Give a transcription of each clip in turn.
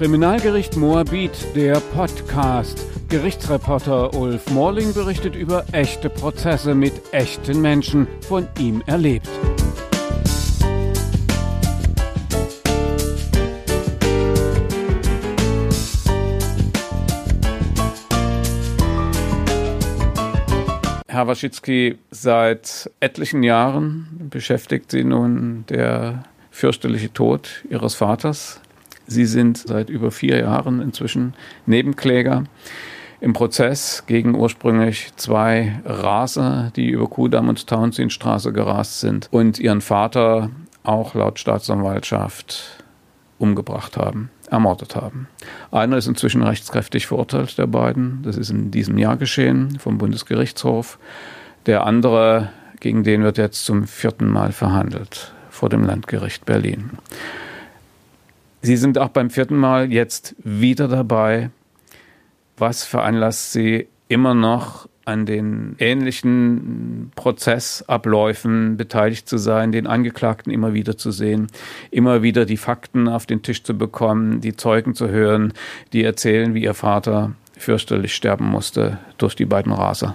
Kriminalgericht Moabit, der Podcast. Gerichtsreporter Ulf Morling berichtet über echte Prozesse mit echten Menschen, von ihm erlebt. Herr Waschitzki, seit etlichen Jahren beschäftigt Sie nun der fürchterliche Tod Ihres Vaters. Sie sind seit über vier Jahren inzwischen Nebenkläger im Prozess gegen ursprünglich zwei Raser, die über Kudamm und Townsendstraße gerast sind und ihren Vater auch laut Staatsanwaltschaft umgebracht haben, ermordet haben. Einer ist inzwischen rechtskräftig verurteilt, der beiden. Das ist in diesem Jahr geschehen vom Bundesgerichtshof. Der andere, gegen den wird jetzt zum vierten Mal verhandelt vor dem Landgericht Berlin. Sie sind auch beim vierten Mal jetzt wieder dabei. Was veranlasst Sie immer noch an den ähnlichen Prozessabläufen beteiligt zu sein, den Angeklagten immer wieder zu sehen, immer wieder die Fakten auf den Tisch zu bekommen, die Zeugen zu hören, die erzählen, wie ihr Vater fürchterlich sterben musste durch die beiden Raser.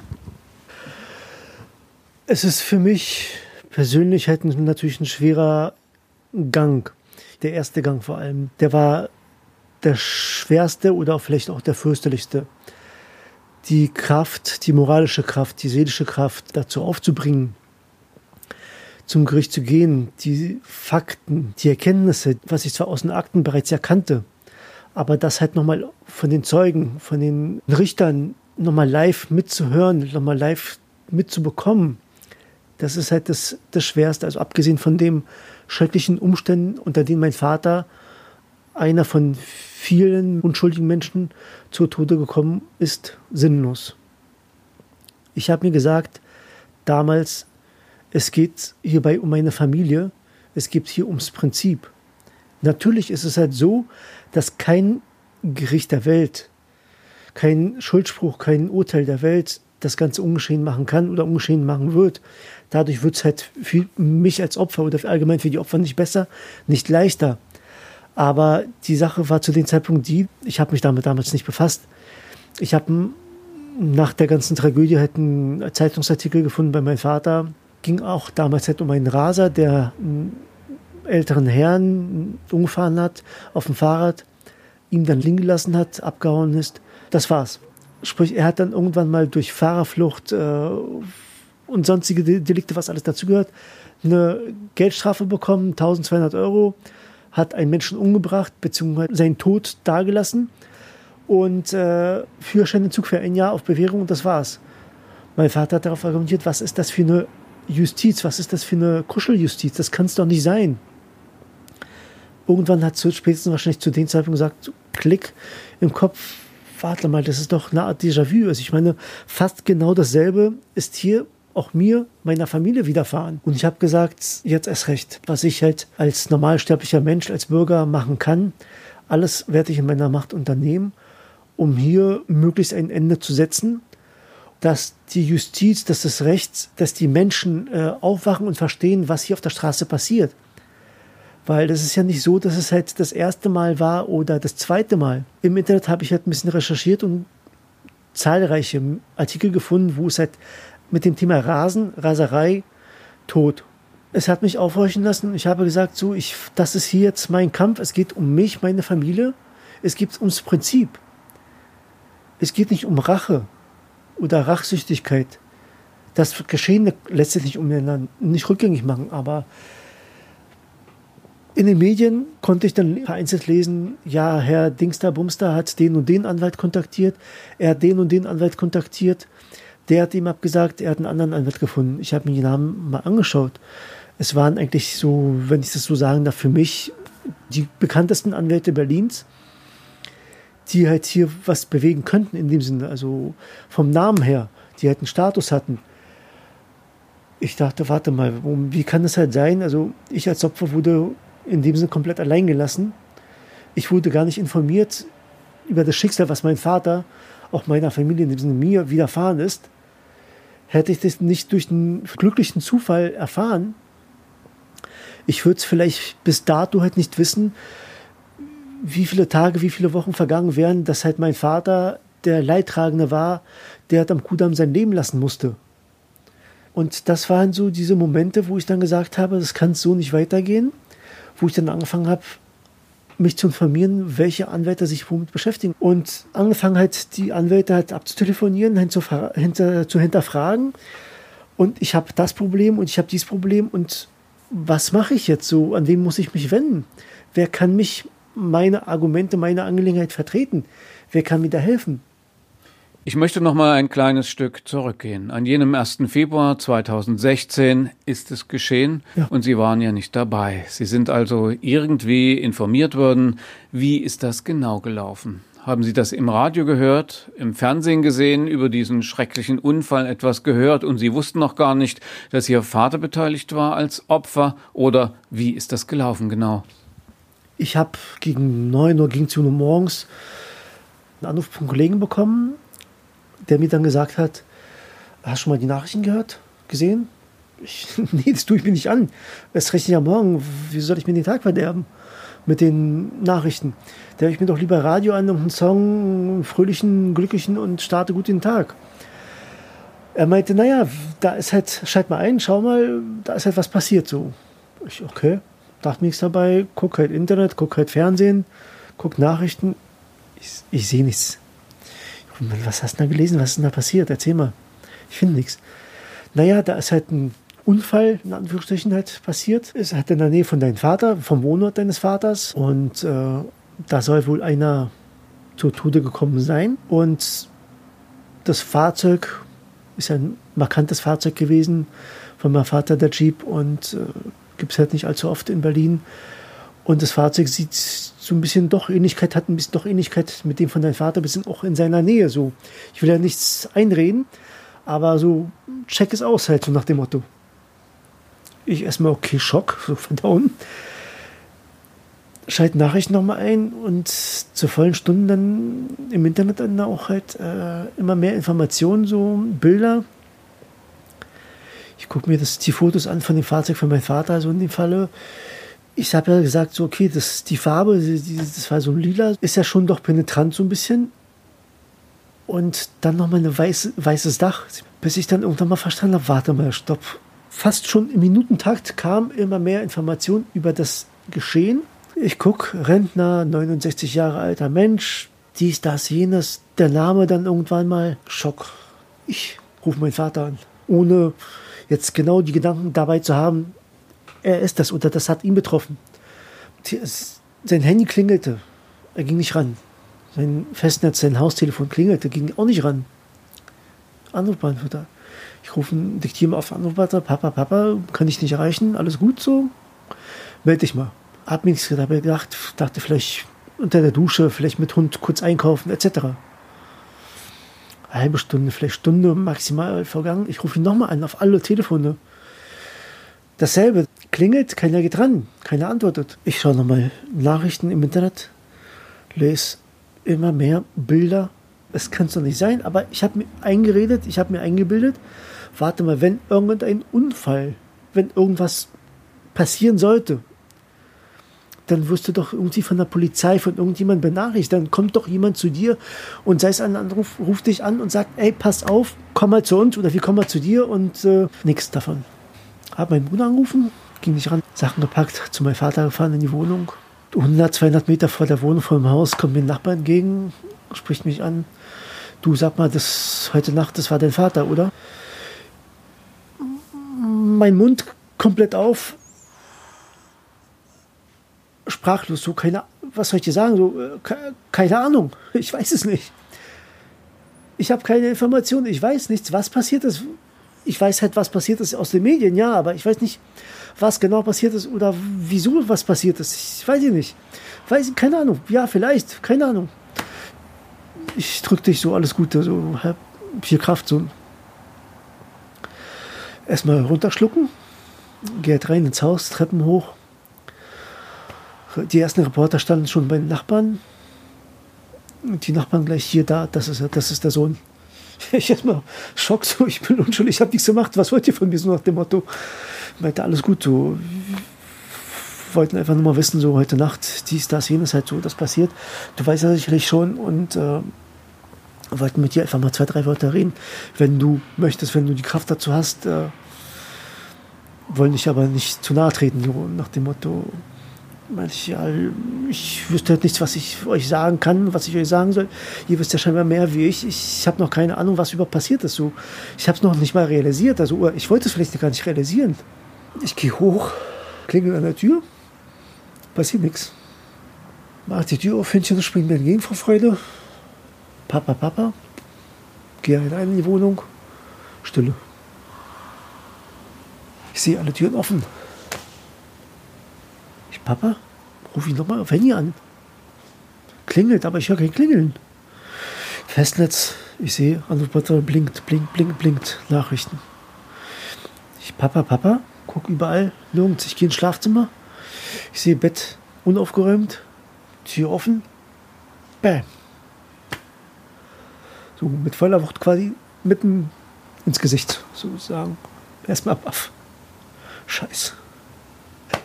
Es ist für mich persönlich halt natürlich ein schwerer Gang der erste Gang vor allem, der war der schwerste oder vielleicht auch der fürchterlichste. Die Kraft, die moralische Kraft, die seelische Kraft dazu aufzubringen, zum Gericht zu gehen, die Fakten, die Erkenntnisse, was ich zwar aus den Akten bereits erkannte, aber das halt nochmal von den Zeugen, von den Richtern nochmal live mitzuhören, nochmal live mitzubekommen, das ist halt das, das Schwerste. Also abgesehen von dem, schrecklichen Umständen, unter denen mein Vater, einer von vielen unschuldigen Menschen, zu Tode gekommen ist, sinnlos. Ich habe mir gesagt, damals, es geht hierbei um meine Familie, es geht hier ums Prinzip. Natürlich ist es halt so, dass kein Gericht der Welt, kein Schuldspruch, kein Urteil der Welt das Ganze ungeschehen machen kann oder ungeschehen machen wird. Dadurch wird es halt für mich als Opfer oder allgemein für die Opfer nicht besser, nicht leichter. Aber die Sache war zu dem Zeitpunkt die, ich habe mich damit damals nicht befasst. Ich habe nach der ganzen Tragödie halt einen Zeitungsartikel gefunden bei meinem Vater. Ging auch damals halt um einen Raser, der einen älteren Herrn umgefahren hat auf dem Fahrrad, ihn dann liegen gelassen hat, abgehauen ist. Das war's. Sprich, er hat dann irgendwann mal durch Fahrerflucht äh, und sonstige Delikte, was alles dazugehört, eine Geldstrafe bekommen, 1200 Euro, hat einen Menschen umgebracht, beziehungsweise seinen Tod dargelassen und äh, Führerscheinentzug für ein Jahr auf Bewährung und das war's. Mein Vater hat darauf argumentiert, was ist das für eine Justiz, was ist das für eine Kuscheljustiz, das kann es doch nicht sein. Irgendwann hat spätestens wahrscheinlich zu dem Zeitpunkt gesagt, Klick im Kopf, warte mal, das ist doch eine Art Déjà-vu. Also ich meine, fast genau dasselbe ist hier auch mir, meiner Familie widerfahren. Und ich habe gesagt, jetzt erst recht, was ich halt als normalsterblicher Mensch, als Bürger machen kann, alles werde ich in meiner Macht unternehmen, um hier möglichst ein Ende zu setzen, dass die Justiz, dass das Recht, dass die Menschen äh, aufwachen und verstehen, was hier auf der Straße passiert. Weil das ist ja nicht so, dass es halt das erste Mal war oder das zweite Mal. Im Internet habe ich halt ein bisschen recherchiert und zahlreiche Artikel gefunden, wo es halt mit dem Thema Rasen, Raserei, Tod. Es hat mich aufhorchen lassen. Ich habe gesagt, so, ich, das ist hier jetzt mein Kampf. Es geht um mich, meine Familie. Es geht ums Prinzip. Es geht nicht um Rache oder Rachsüchtigkeit. Das Geschehene lässt sich nicht umeinander, nicht rückgängig machen, aber in den Medien konnte ich dann vereinzelt lesen, ja, Herr Dingster Bumster hat den und den Anwalt kontaktiert, er hat den und den Anwalt kontaktiert. Der hat ihm abgesagt, er hat einen anderen Anwalt gefunden. Ich habe mir die Namen mal angeschaut. Es waren eigentlich so, wenn ich das so sagen darf, für mich die bekanntesten Anwälte Berlins, die halt hier was bewegen könnten in dem Sinne, also vom Namen her, die halt einen Status hatten. Ich dachte, warte mal, wie kann das halt sein? Also ich als Opfer wurde in dem Sinne komplett allein gelassen. Ich wurde gar nicht informiert über das Schicksal, was mein Vater, auch meiner Familie, in dem Sinne mir widerfahren ist. Hätte ich das nicht durch einen glücklichen Zufall erfahren, ich würde es vielleicht bis dato halt nicht wissen, wie viele Tage, wie viele Wochen vergangen wären, dass halt mein Vater der Leidtragende war, der halt am Kudamm sein Leben lassen musste. Und das waren so diese Momente, wo ich dann gesagt habe, das kann so nicht weitergehen, wo ich dann angefangen habe, mich zu informieren, welche Anwälte sich womit beschäftigen. Und angefangen halt die Anwälte halt abzutelefonieren, hinter, zu hinterfragen. Und ich habe das Problem und ich habe dieses Problem und was mache ich jetzt so? An wen muss ich mich wenden? Wer kann mich meine Argumente, meine Angelegenheit vertreten? Wer kann mir da helfen? Ich möchte noch mal ein kleines Stück zurückgehen. An jenem 1. Februar 2016 ist es geschehen ja. und Sie waren ja nicht dabei. Sie sind also irgendwie informiert worden. Wie ist das genau gelaufen? Haben Sie das im Radio gehört, im Fernsehen gesehen, über diesen schrecklichen Unfall etwas gehört und Sie wussten noch gar nicht, dass Ihr Vater beteiligt war als Opfer? Oder wie ist das gelaufen genau? Ich habe gegen 9 Uhr, gegen 10 Uhr morgens einen Anruf von Kollegen bekommen, der mir dann gesagt hat, hast du schon mal die Nachrichten gehört, gesehen? Ich, nee, das tue ich mir nicht an. Es rechnet ja morgen. Wie soll ich mir den Tag verderben mit den Nachrichten? Da höre ich mir doch lieber Radio an und einen Song, einen fröhlichen, glücklichen und starte gut den Tag. Er meinte, naja, da ist halt, schalt mal ein, schau mal, da ist halt was passiert so. Ich, okay, dachte nichts dabei, guck halt Internet, guck halt Fernsehen, guck Nachrichten. Ich, ich sehe nichts. Was hast du da gelesen? Was ist denn da passiert? Erzähl mal. Ich finde nichts. Naja, da ist halt ein Unfall, in Anführungsstrichen, halt passiert. Es hat in der Nähe von deinem Vater, vom Wohnort deines Vaters. Und äh, da soll wohl einer zu Tode gekommen sein. Und das Fahrzeug ist ein markantes Fahrzeug gewesen von meinem Vater, der Jeep. Und äh, gibt es halt nicht allzu oft in Berlin. Und das Fahrzeug sieht so ein bisschen doch Ähnlichkeit, hat ein bisschen doch Ähnlichkeit mit dem von deinem Vater, ein bisschen auch in seiner Nähe. So, ich will ja nichts einreden, aber so check es aus halt, so nach dem Motto. Ich erstmal, okay, Schock, so verdauen. Schalte Nachrichten nochmal ein und zur vollen Stunde dann im Internet dann auch halt äh, immer mehr Informationen, so Bilder. Ich gucke mir das, die Fotos an von dem Fahrzeug von meinem Vater, also in dem Falle ich habe ja gesagt, so, okay, das, die Farbe, das war so ein lila, ist ja schon doch penetrant so ein bisschen. Und dann nochmal ein weiß, weißes Dach, bis ich dann irgendwann mal verstanden habe, warte mal, stopp. Fast schon im Minutentakt kam immer mehr Information über das Geschehen. Ich gucke, Rentner, 69 Jahre alter Mensch, dies, das, jenes, der Name dann irgendwann mal, Schock. Ich rufe meinen Vater an, ohne jetzt genau die Gedanken dabei zu haben, er ist das oder das hat ihn betroffen. Sein Handy klingelte, er ging nicht ran. Sein Festnetz, sein Haustelefon klingelte, ging auch nicht ran. Anrufbeantworter. Ich rufe, diktiere mal auf Anrufbeantworter, Papa, Papa, kann ich nicht erreichen, alles gut so? Meld dich mal. Hab mir nichts dabei gedacht, dachte vielleicht unter der Dusche, vielleicht mit Hund kurz einkaufen, etc. Halbe Stunde, vielleicht Stunde maximal vergangen. Ich rufe ihn nochmal an, auf alle Telefone. Dasselbe. Klingelt, keiner geht ran, keiner antwortet. Ich schaue nochmal Nachrichten im Internet, lese immer mehr Bilder. Es kann es doch nicht sein, aber ich habe mir eingeredet, ich habe mir eingebildet, warte mal, wenn irgendein Unfall, wenn irgendwas passieren sollte, dann wirst du doch irgendwie von der Polizei, von irgendjemandem benachrichtigt. Dann kommt doch jemand zu dir und sei es ein Anruf, ruft dich an und sagt, ey, pass auf, komm mal zu uns oder wir kommen mal zu dir und äh, nichts davon. Hab meinen Bruder angerufen, ging nicht ran, Sachen gepackt, zu meinem Vater gefahren in die Wohnung. 100, 200 Meter vor der Wohnung, vor dem Haus, kommt mir ein Nachbar entgegen, spricht mich an. Du sag mal, das heute Nacht, das war dein Vater, oder? Mein Mund komplett auf, sprachlos, so keine, was soll ich dir sagen, so äh, keine Ahnung, ich weiß es nicht. Ich habe keine Informationen, ich weiß nichts, was passiert ist. Ich weiß halt, was passiert ist aus den Medien, ja, aber ich weiß nicht, was genau passiert ist oder wieso was passiert ist. Ich weiß nicht. Weiß, keine Ahnung. Ja, vielleicht. Keine Ahnung. Ich drück dich so alles Gute, so viel Kraft. So. Erstmal runterschlucken. Geh halt rein ins Haus, Treppen hoch. Die ersten Reporter standen schon bei den Nachbarn. Die Nachbarn gleich hier da, das ist, das ist der Sohn. Ich erstmal Schock, so, ich bin unschuldig, ich habe nichts gemacht, was wollt ihr von mir, so nach dem Motto. Meinte, alles gut, so, wollten einfach nur mal wissen, so heute Nacht, dies, das, jenes, halt so, das passiert. Du weißt ja sicherlich schon und äh, wollten mit dir einfach mal zwei, drei Wörter reden. Wenn du möchtest, wenn du die Kraft dazu hast, äh, wollen dich aber nicht zu nahe treten, so nach dem Motto, ich, ja, ich wüsste halt nichts, was ich euch sagen kann, was ich euch sagen soll. Ihr wisst ja scheinbar mehr wie ich. Ich, ich habe noch keine Ahnung, was überhaupt passiert ist. So, ich habe es noch nicht mal realisiert. Also ich wollte es vielleicht gar nicht realisieren. Ich gehe hoch, klingel an der Tür, passiert nichts. Mach die Tür auf, Hündchen springt mir entgegen vor Freude. Papa, Papa. Gehe rein in die Wohnung. Stille. Ich sehe alle Türen offen. Papa, ruf ich nochmal auf Handy an. Klingelt, aber ich höre kein Klingeln. Festnetz, ich sehe, Anrufbutton blinkt, blinkt, blinkt, blinkt. Nachrichten. Ich, Papa, Papa, guck überall, nirgends. Ich gehe ins Schlafzimmer. Ich sehe Bett unaufgeräumt, Tür offen. Bam. So mit voller Wucht quasi mitten ins Gesicht, sozusagen. Erstmal ab. Scheiße.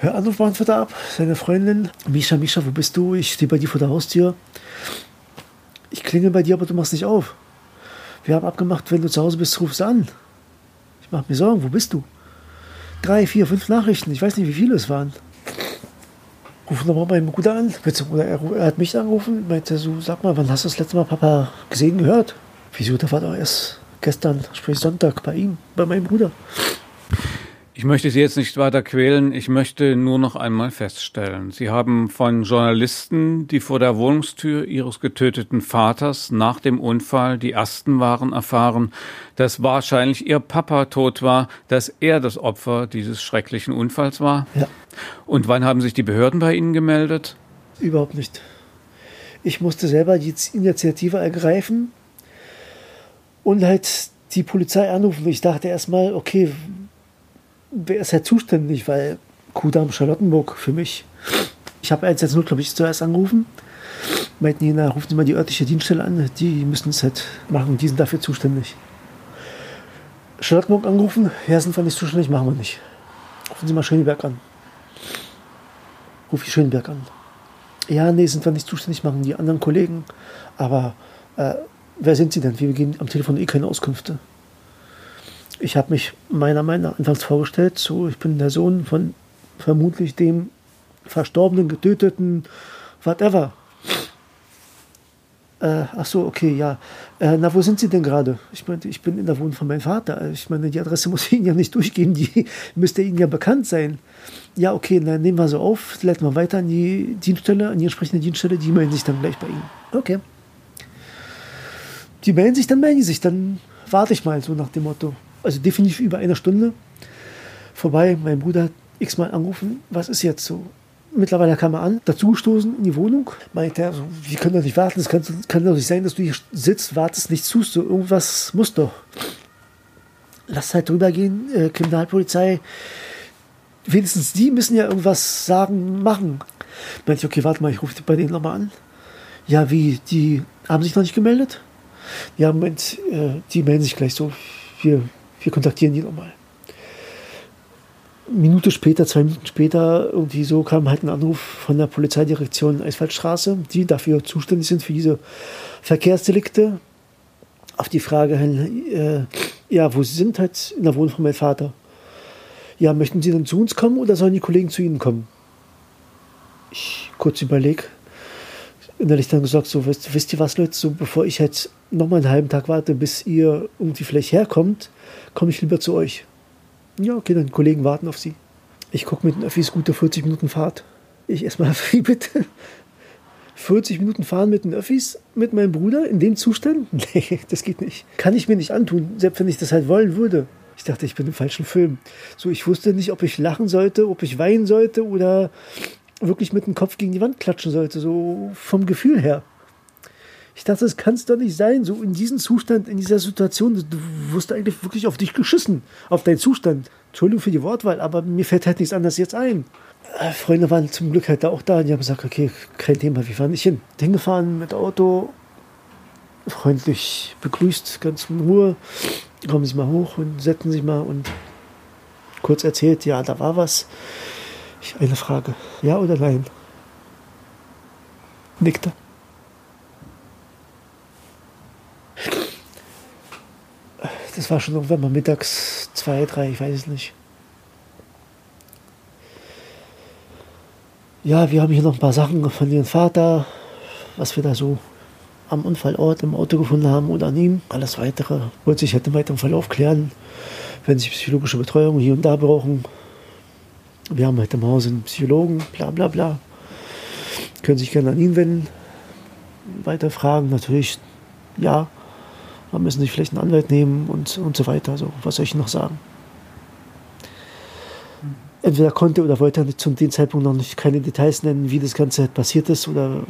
Hör Anrufbeantworter ab, seine Freundin. Misha, Misha, wo bist du? Ich stehe bei dir vor der Haustür. Ich klingel bei dir, aber du machst nicht auf. Wir haben abgemacht, wenn du zu Hause bist, rufst du an. Ich mach mir Sorgen, wo bist du? Drei, vier, fünf Nachrichten, ich weiß nicht, wie viele es waren. Ruf nochmal meinen Bruder an. Er, hat mich angerufen, meinte so, sag mal, wann hast du das letzte Mal Papa gesehen, gehört? Wieso, der war doch erst gestern, sprich Sonntag, bei ihm, bei meinem Bruder. Ich möchte Sie jetzt nicht weiter quälen. Ich möchte nur noch einmal feststellen. Sie haben von Journalisten, die vor der Wohnungstür Ihres getöteten Vaters nach dem Unfall die ersten waren, erfahren, dass wahrscheinlich Ihr Papa tot war, dass er das Opfer dieses schrecklichen Unfalls war. Ja. Und wann haben sich die Behörden bei Ihnen gemeldet? Überhaupt nicht. Ich musste selber die Initiative ergreifen und halt die Polizei anrufen. Ich dachte erstmal, okay, wer ist halt zuständig, weil Kudamm Charlottenburg für mich. Ich habe 110, glaube ich, zuerst angerufen. Meinten die, rufen Sie mal die örtliche Dienststelle an, die müssen es halt machen, die sind dafür zuständig. Charlottenburg angerufen, ja, sind wir nicht zuständig, machen wir nicht. Rufen Sie mal Schöneberg an. Ruf ich Schöneberg an. Ja, nee, sind wir nicht zuständig, machen die anderen Kollegen. Aber äh, wer sind Sie denn? Wir geben am Telefon eh keine Auskünfte. Ich habe mich meiner Meinung nach anfangs vorgestellt, so ich bin der Sohn von vermutlich dem verstorbenen, getöteten, whatever. Äh, ach so, okay, ja. Äh, na, wo sind Sie denn gerade? Ich meinte, ich bin in der Wohnung von meinem Vater. Ich meine, die Adresse muss ich Ihnen ja nicht durchgeben, die müsste Ihnen ja bekannt sein. Ja, okay, dann nehmen wir so auf, leiten wir weiter an die Dienststelle, an die entsprechende Dienststelle, die melden sich dann gleich bei Ihnen. Okay. Die melden sich, dann melden die sich, dann warte ich mal, so nach dem Motto also definitiv über eine Stunde vorbei. Mein Bruder hat x-mal angerufen, was ist jetzt so? Mittlerweile kam er an, dazugestoßen in die Wohnung, meinte er, wir können doch nicht warten, es kann, kann doch nicht sein, dass du hier sitzt, wartest, nichts tust, so, irgendwas muss doch. Lass halt drüber gehen, äh, Kriminalpolizei, wenigstens die müssen ja irgendwas sagen, machen. Meinte ich, okay, warte mal, ich rufe bei denen nochmal an. Ja, wie, die haben sich noch nicht gemeldet? Ja, Moment, äh, die melden sich gleich so. Wir wir kontaktieren die nochmal. Minute später, zwei Minuten später, irgendwie so kam halt ein Anruf von der Polizeidirektion Eiswaldstraße, die dafür zuständig sind für diese Verkehrsdelikte. Auf die Frage hin, äh, ja, wo sie sind, halt in der Wohnung von meinem Vater. Ja, möchten Sie dann zu uns kommen oder sollen die Kollegen zu Ihnen kommen? Ich kurz überlege, innerlich dann gesagt, so, wisst, wisst ihr was, Leute, so bevor ich jetzt nochmal einen halben Tag warte, bis ihr irgendwie vielleicht herkommt, komme ich lieber zu euch. Ja, okay, dann Kollegen warten auf sie. Ich gucke mit den Öffis gute 40 Minuten Fahrt. Ich erstmal, wie bitte? 40 Minuten fahren mit den Öffis mit meinem Bruder in dem Zustand? Nee, das geht nicht. Kann ich mir nicht antun, selbst wenn ich das halt wollen würde. Ich dachte, ich bin im falschen Film. So, ich wusste nicht, ob ich lachen sollte, ob ich weinen sollte oder wirklich mit dem Kopf gegen die Wand klatschen sollte, so vom Gefühl her. Ich dachte, das kann es doch nicht sein, so in diesem Zustand, in dieser Situation. Du wirst eigentlich wirklich auf dich geschissen, auf deinen Zustand. Entschuldigung für die Wortwahl, aber mir fällt halt nichts anderes jetzt ein. Äh, Freunde waren zum Glück halt auch da und die haben gesagt, okay, kein Thema, wir fahren nicht hin. Hingefahren mit Auto, freundlich begrüßt, ganz in Ruhe. Kommen Sie mal hoch und setzen sich mal und kurz erzählt, ja, da war was. Eine Frage. Ja oder nein? Nickte. Das war schon mal mittags zwei, drei, ich weiß es nicht. Ja, wir haben hier noch ein paar Sachen von ihrem Vater, was wir da so am Unfallort im Auto gefunden haben oder an ihm. Alles weitere wird sich halt im weiteren Verlauf klären, wenn sie psychologische Betreuung hier und da brauchen. Wir haben halt im Haus einen Psychologen, bla bla bla. Können sich gerne an ihn wenden. Weiter fragen, natürlich, ja. Man müssen sich vielleicht einen Anwalt nehmen und, und so weiter. Also, was soll ich noch sagen? Entweder konnte oder wollte er zum dem Zeitpunkt noch nicht keine Details nennen, wie das Ganze halt passiert ist oder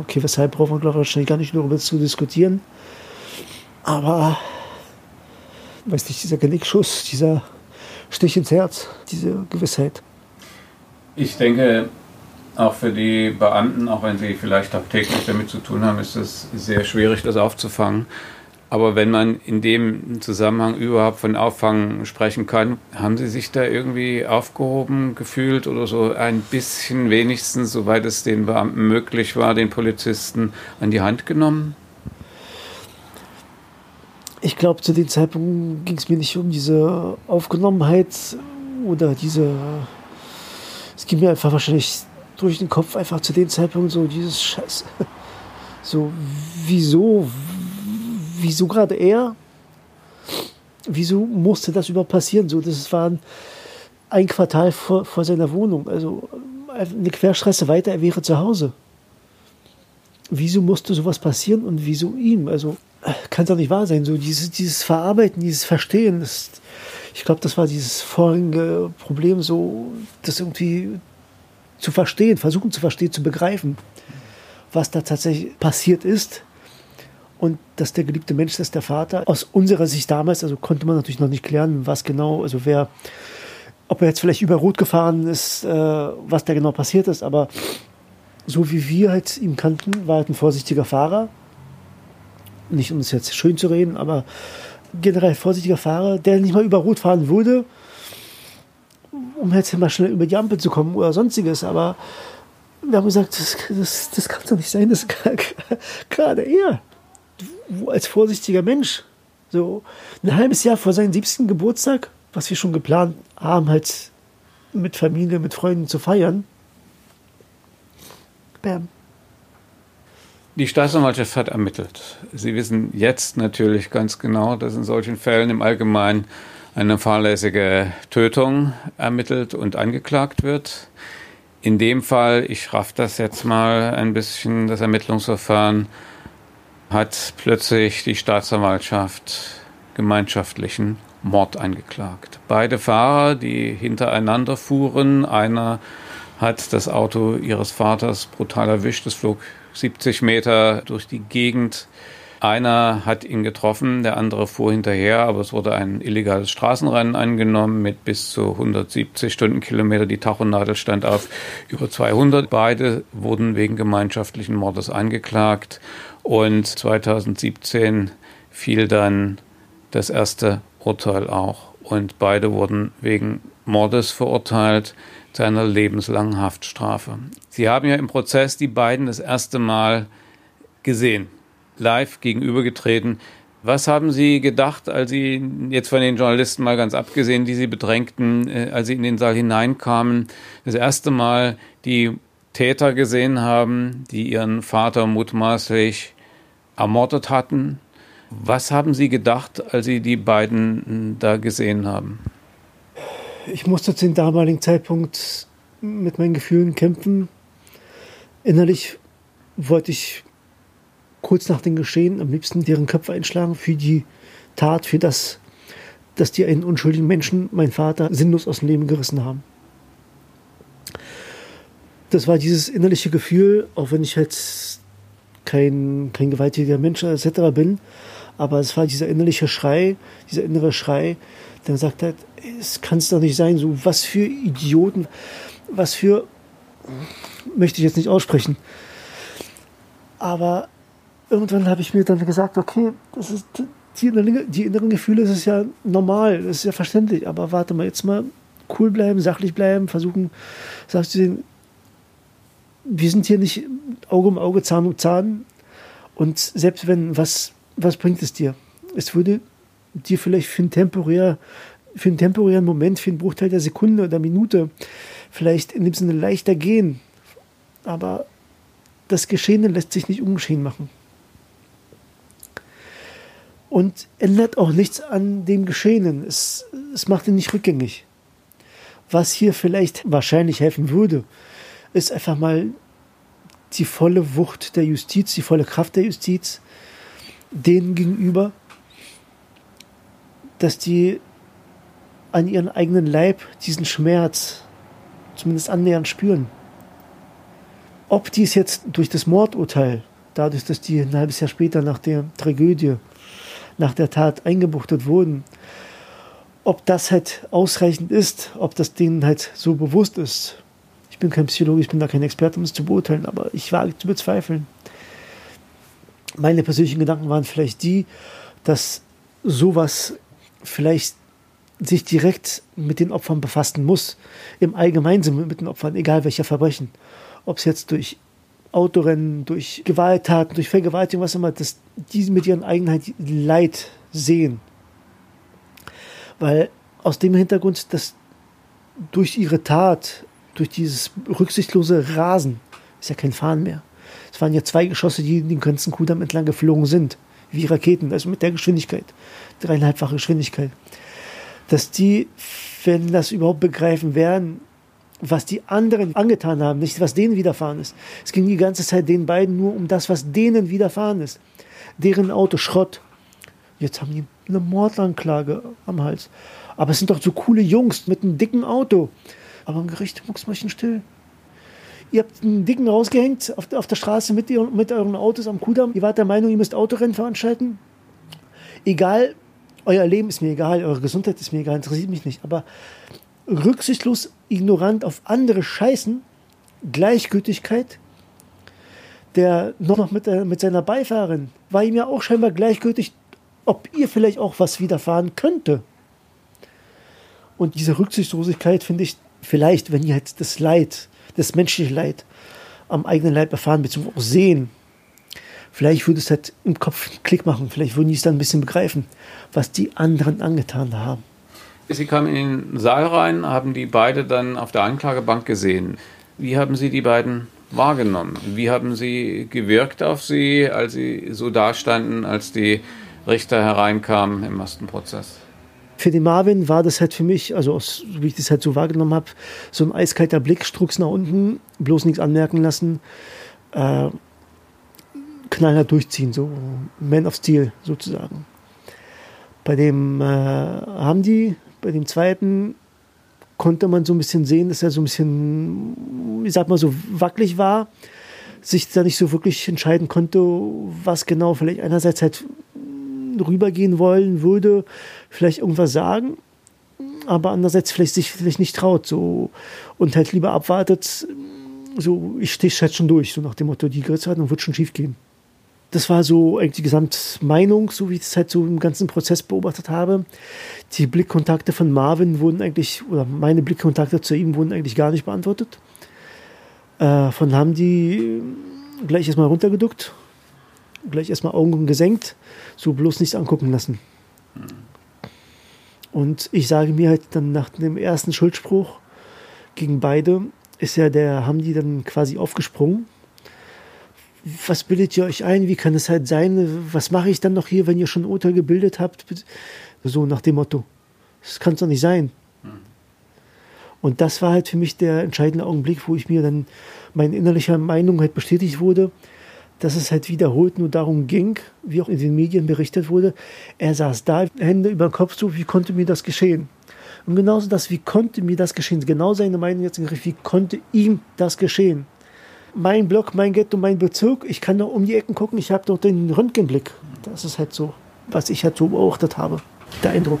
okay, weshalb brauchen wir glaube ich wahrscheinlich gar nicht darüber zu diskutieren. Aber weiß nicht, dieser Genickschuss, dieser Stich ins Herz, diese Gewissheit. Ich denke, auch für die Beamten, auch wenn sie vielleicht auch täglich damit zu tun haben, ist es sehr schwierig, das aufzufangen. Aber wenn man in dem Zusammenhang überhaupt von Auffangen sprechen kann, haben Sie sich da irgendwie aufgehoben gefühlt oder so ein bisschen wenigstens, soweit es den Beamten möglich war, den Polizisten an die Hand genommen? Ich glaube, zu dem Zeitpunkt ging es mir nicht um diese Aufgenommenheit oder diese. Es ging mir einfach wahrscheinlich durch den Kopf einfach zu dem Zeitpunkt so dieses Scheiße. So, wieso? Wieso gerade er? Wieso musste das überhaupt passieren? So, das war ein, ein Quartal vor, vor seiner Wohnung. Also eine Querstraße weiter, er wäre zu Hause. Wieso musste sowas passieren und wieso ihm? Also kann doch nicht wahr sein. So dieses, dieses Verarbeiten, dieses Verstehen, das, ich glaube, das war dieses vorherige Problem, so das irgendwie zu verstehen, versuchen zu verstehen, zu begreifen, was da tatsächlich passiert ist. Und dass der geliebte Mensch, dass der Vater, aus unserer Sicht damals, also konnte man natürlich noch nicht klären, was genau, also wer, ob er jetzt vielleicht über Rot gefahren ist, äh, was da genau passiert ist, aber so wie wir halt ihn kannten, war halt ein vorsichtiger Fahrer, nicht um es jetzt schön zu reden, aber generell vorsichtiger Fahrer, der nicht mal über Rot fahren würde, um jetzt mal schnell über die Ampel zu kommen oder sonstiges. Aber wir haben gesagt, das, das, das kann doch nicht sein, das gerade er, als vorsichtiger Mensch, so ein halbes Jahr vor seinem 70. Geburtstag, was wir schon geplant haben, halt mit Familie, mit Freunden zu feiern. Bam. Die Staatsanwaltschaft hat ermittelt. Sie wissen jetzt natürlich ganz genau, dass in solchen Fällen im Allgemeinen eine fahrlässige Tötung ermittelt und angeklagt wird. In dem Fall, ich raff das jetzt mal ein bisschen, das Ermittlungsverfahren, hat plötzlich die Staatsanwaltschaft gemeinschaftlichen Mord angeklagt. Beide Fahrer, die hintereinander fuhren, einer hat das Auto ihres Vaters brutal erwischt, es flog 70 Meter durch die Gegend. Einer hat ihn getroffen, der andere fuhr hinterher, aber es wurde ein illegales Straßenrennen angenommen mit bis zu 170 Stundenkilometer. Die Tachonadel stand auf über 200. Beide wurden wegen gemeinschaftlichen Mordes angeklagt und 2017 fiel dann das erste Urteil auch und beide wurden wegen Mordes verurteilt zu einer lebenslangen Haftstrafe. Sie haben ja im Prozess die beiden das erste Mal gesehen, live gegenübergetreten. Was haben Sie gedacht, als Sie jetzt von den Journalisten mal ganz abgesehen, die Sie bedrängten, äh, als Sie in den Saal hineinkamen, das erste Mal die Täter gesehen haben, die Ihren Vater mutmaßlich ermordet hatten? Was haben Sie gedacht, als Sie die beiden da gesehen haben? Ich musste zu dem damaligen Zeitpunkt mit meinen Gefühlen kämpfen. Innerlich wollte ich kurz nach dem Geschehen am liebsten deren Köpfe einschlagen für die Tat, für das, dass die einen unschuldigen Menschen, mein Vater, sinnlos aus dem Leben gerissen haben. Das war dieses innerliche Gefühl, auch wenn ich jetzt kein, kein gewalttätiger Mensch etc. bin, aber es war dieser innerliche Schrei, dieser innere Schrei, der gesagt hat, es kann es doch nicht sein, so was für Idioten, was für, möchte ich jetzt nicht aussprechen. Aber irgendwann habe ich mir dann gesagt, okay, das ist, die, inneren, die inneren Gefühle, das ist ja normal, das ist ja verständlich, aber warte mal jetzt mal, cool bleiben, sachlich bleiben, versuchen, sagst du, wir sind hier nicht Auge um Auge, Zahn um Zahn. Und selbst wenn, was, was bringt es dir? Es würde dir vielleicht für einen, temporär, für einen temporären Moment, für einen Bruchteil der Sekunde oder Minute vielleicht in dem Sinne leichter gehen. Aber das Geschehene lässt sich nicht ungeschehen machen. Und ändert auch nichts an dem Geschehenen. Es, es macht ihn nicht rückgängig. Was hier vielleicht wahrscheinlich helfen würde, ist einfach mal die volle Wucht der Justiz, die volle Kraft der Justiz denen gegenüber, dass die an ihren eigenen Leib diesen Schmerz zumindest annähernd spüren. Ob dies jetzt durch das Mordurteil, dadurch, dass die ein halbes Jahr später nach der Tragödie, nach der Tat eingebuchtet wurden, ob das halt ausreichend ist, ob das denen halt so bewusst ist. Ich bin kein Psychologe, ich bin da kein Experte, um es zu beurteilen, aber ich wage zu bezweifeln. Meine persönlichen Gedanken waren vielleicht die, dass sowas vielleicht sich direkt mit den Opfern befassen muss, im Allgemeinsinne mit den Opfern, egal welcher Verbrechen. Ob es jetzt durch Autorennen, durch Gewalttaten, durch Vergewaltigung, was immer, dass die mit ihren eigenen Leid sehen. Weil aus dem Hintergrund, dass durch ihre Tat, durch dieses rücksichtslose Rasen, ist ja kein Fahren mehr. Es waren ja zwei Geschosse, die den ganzen Kudamm entlang geflogen sind, wie Raketen, also mit der Geschwindigkeit, dreieinhalbfache Geschwindigkeit dass die, wenn das überhaupt begreifen werden, was die anderen angetan haben, nicht was denen widerfahren ist. Es ging die ganze Zeit den beiden nur um das, was denen widerfahren ist. Deren Auto Schrott. Jetzt haben die eine Mordanklage am Hals. Aber es sind doch so coole Jungs mit einem dicken Auto. Aber im Gericht mucksmäuschen still. Ihr habt einen Dicken rausgehängt auf, auf der Straße mit, mit euren Autos am Kudamm. Ihr wart der Meinung, ihr müsst Autorennen veranstalten. Egal, euer Leben ist mir egal, eure Gesundheit ist mir egal, interessiert mich nicht. Aber rücksichtslos, ignorant auf andere scheißen, Gleichgültigkeit, der noch mit, äh, mit seiner Beifahrerin, war ihm ja auch scheinbar gleichgültig, ob ihr vielleicht auch was widerfahren könnte. Und diese Rücksichtslosigkeit finde ich vielleicht, wenn ihr halt das Leid, das menschliche Leid am eigenen Leib erfahren bzw. auch sehen, Vielleicht würde es halt im Kopf einen Klick machen, vielleicht würden die es dann ein bisschen begreifen, was die anderen angetan haben. Sie kamen in den Saal rein, haben die beide dann auf der Anklagebank gesehen. Wie haben Sie die beiden wahrgenommen? Wie haben Sie gewirkt auf Sie, als Sie so dastanden, als die Richter hereinkamen im ersten Prozess? Für den Marvin war das halt für mich, also aus, wie ich das halt so wahrgenommen habe, so ein eiskalter Blick, Strux nach unten, bloß nichts anmerken lassen. Äh, knallhart durchziehen, so Man of Steel sozusagen. Bei dem äh, haben die, bei dem zweiten konnte man so ein bisschen sehen, dass er so ein bisschen, ich sag mal so, wackelig war, sich da nicht so wirklich entscheiden konnte, was genau vielleicht einerseits halt rübergehen wollen würde, vielleicht irgendwas sagen, aber andererseits vielleicht sich vielleicht nicht traut, so und halt lieber abwartet, so ich stehe halt schon durch, so nach dem Motto, die Gerichtsverhandlung wird schon schief gehen. Das war so eigentlich die Gesamtmeinung, so wie ich es halt so im ganzen Prozess beobachtet habe. Die Blickkontakte von Marvin wurden eigentlich, oder meine Blickkontakte zu ihm wurden eigentlich gar nicht beantwortet. Äh, von haben die gleich erstmal runtergeduckt, gleich erstmal Augen gesenkt, so bloß nichts angucken lassen. Und ich sage mir halt dann nach dem ersten Schuldspruch gegen beide, ist ja der, haben die dann quasi aufgesprungen was bildet ihr euch ein? Wie kann es halt sein? Was mache ich dann noch hier, wenn ihr schon Urteil gebildet habt? So nach dem Motto. Das kann es doch nicht sein. Und das war halt für mich der entscheidende Augenblick, wo ich mir dann meine innerliche Meinung halt bestätigt wurde, dass es halt wiederholt nur darum ging, wie auch in den Medien berichtet wurde, er saß da, Hände über den Kopf zu, wie konnte mir das geschehen? Und genauso das, wie konnte mir das geschehen? Genau seine Meinung jetzt im Griff, wie konnte ihm das geschehen? mein Block, mein Ghetto, mein Bezirk. Ich kann doch um die Ecken gucken. Ich habe doch den Röntgenblick. Das ist halt so, was ich halt so beobachtet habe. Der Eindruck.